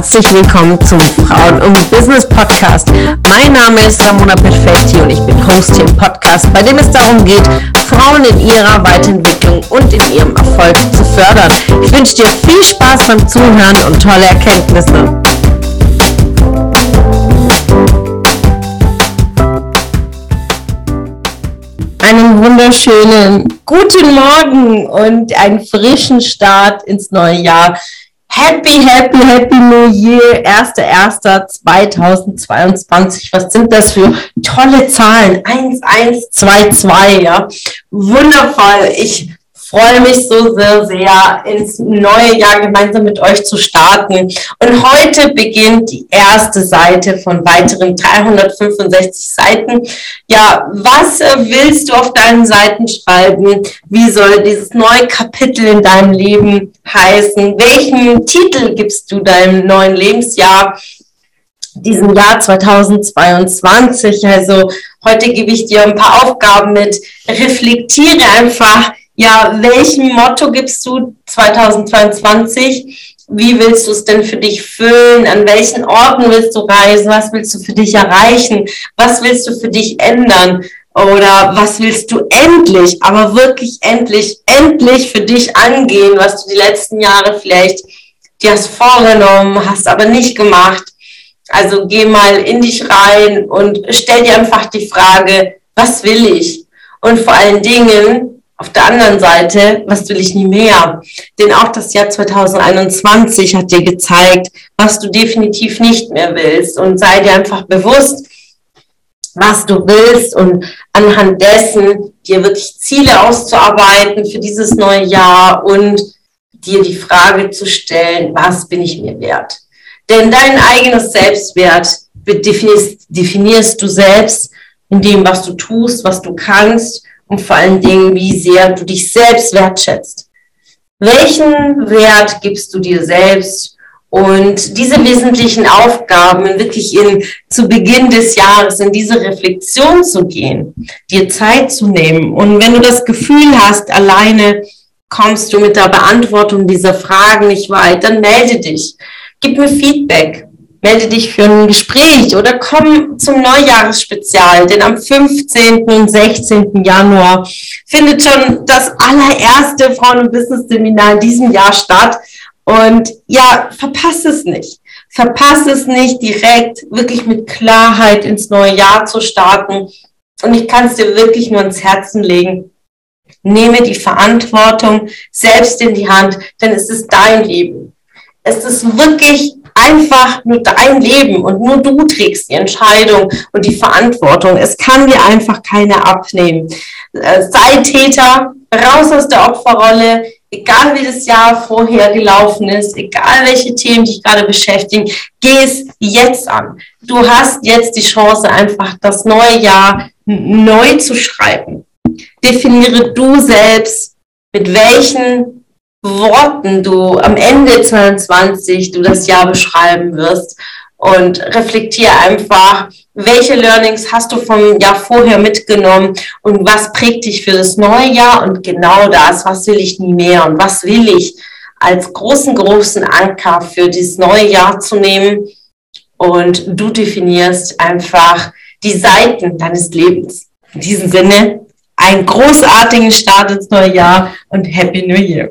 herzlich willkommen zum Frauen und Business Podcast. Mein Name ist Ramona Perfetti und ich bin Host hier im Podcast, bei dem es darum geht, Frauen in ihrer Weiterentwicklung und in ihrem Erfolg zu fördern. Ich wünsche dir viel Spaß beim Zuhören und tolle Erkenntnisse. Einen wunderschönen guten Morgen und einen frischen Start ins neue Jahr. Happy, happy, happy New Year, 1.1.2022. Was sind das für tolle Zahlen? 1122, ja. Wundervoll. Ich freue mich so sehr, sehr, ins neue Jahr gemeinsam mit euch zu starten. Und heute beginnt die erste Seite von weiteren 365 Seiten. Ja, was äh, willst du auf deinen Seiten schreiben? Wie soll dieses neue Kapitel in deinem Leben heißen? Welchen Titel gibst du deinem neuen Lebensjahr? diesem Jahr 2022. Also heute gebe ich dir ein paar Aufgaben mit. Reflektiere einfach ja, welchem Motto gibst du 2022? Wie willst du es denn für dich füllen? An welchen Orten willst du reisen? Was willst du für dich erreichen? Was willst du für dich ändern? Oder was willst du endlich, aber wirklich endlich, endlich für dich angehen, was du die letzten Jahre vielleicht dir hast vorgenommen, hast aber nicht gemacht? Also geh mal in dich rein und stell dir einfach die Frage, was will ich? Und vor allen Dingen, auf der anderen Seite, was will ich nie mehr? Denn auch das Jahr 2021 hat dir gezeigt, was du definitiv nicht mehr willst. Und sei dir einfach bewusst, was du willst und anhand dessen dir wirklich Ziele auszuarbeiten für dieses neue Jahr und dir die Frage zu stellen, was bin ich mir wert? Denn dein eigenes Selbstwert definierst, definierst du selbst in dem, was du tust, was du kannst und vor allen Dingen, wie sehr du dich selbst wertschätzt. Welchen Wert gibst du dir selbst? Und diese wesentlichen Aufgaben wirklich in, zu Beginn des Jahres in diese Reflexion zu gehen, dir Zeit zu nehmen. Und wenn du das Gefühl hast, alleine kommst du mit der Beantwortung dieser Fragen nicht weit, dann melde dich. Gib mir Feedback melde dich für ein Gespräch oder komm zum Neujahresspezial, denn am 15. und 16. Januar findet schon das allererste Frauen- und Business-Seminar in diesem Jahr statt. Und ja, verpasst es nicht. Verpasst es nicht, direkt wirklich mit Klarheit ins neue Jahr zu starten. Und ich kann es dir wirklich nur ins Herzen legen. Nehme die Verantwortung selbst in die Hand, denn es ist dein Leben. Es ist wirklich einfach nur dein Leben und nur du trägst die Entscheidung und die Verantwortung. Es kann dir einfach keiner abnehmen. Äh, sei Täter, raus aus der Opferrolle, egal wie das Jahr vorher gelaufen ist, egal welche Themen dich gerade beschäftigen, geh es jetzt an. Du hast jetzt die Chance, einfach das neue Jahr neu zu schreiben. Definiere du selbst, mit welchen Worten du am Ende 22 du das Jahr beschreiben wirst und reflektiere einfach, welche Learnings hast du vom Jahr vorher mitgenommen und was prägt dich für das neue Jahr und genau das, was will ich nie mehr und was will ich als großen, großen Anker für dieses neue Jahr zu nehmen und du definierst einfach die Seiten deines Lebens. In diesem Sinne, einen großartigen Start ins neue Jahr und Happy New Year!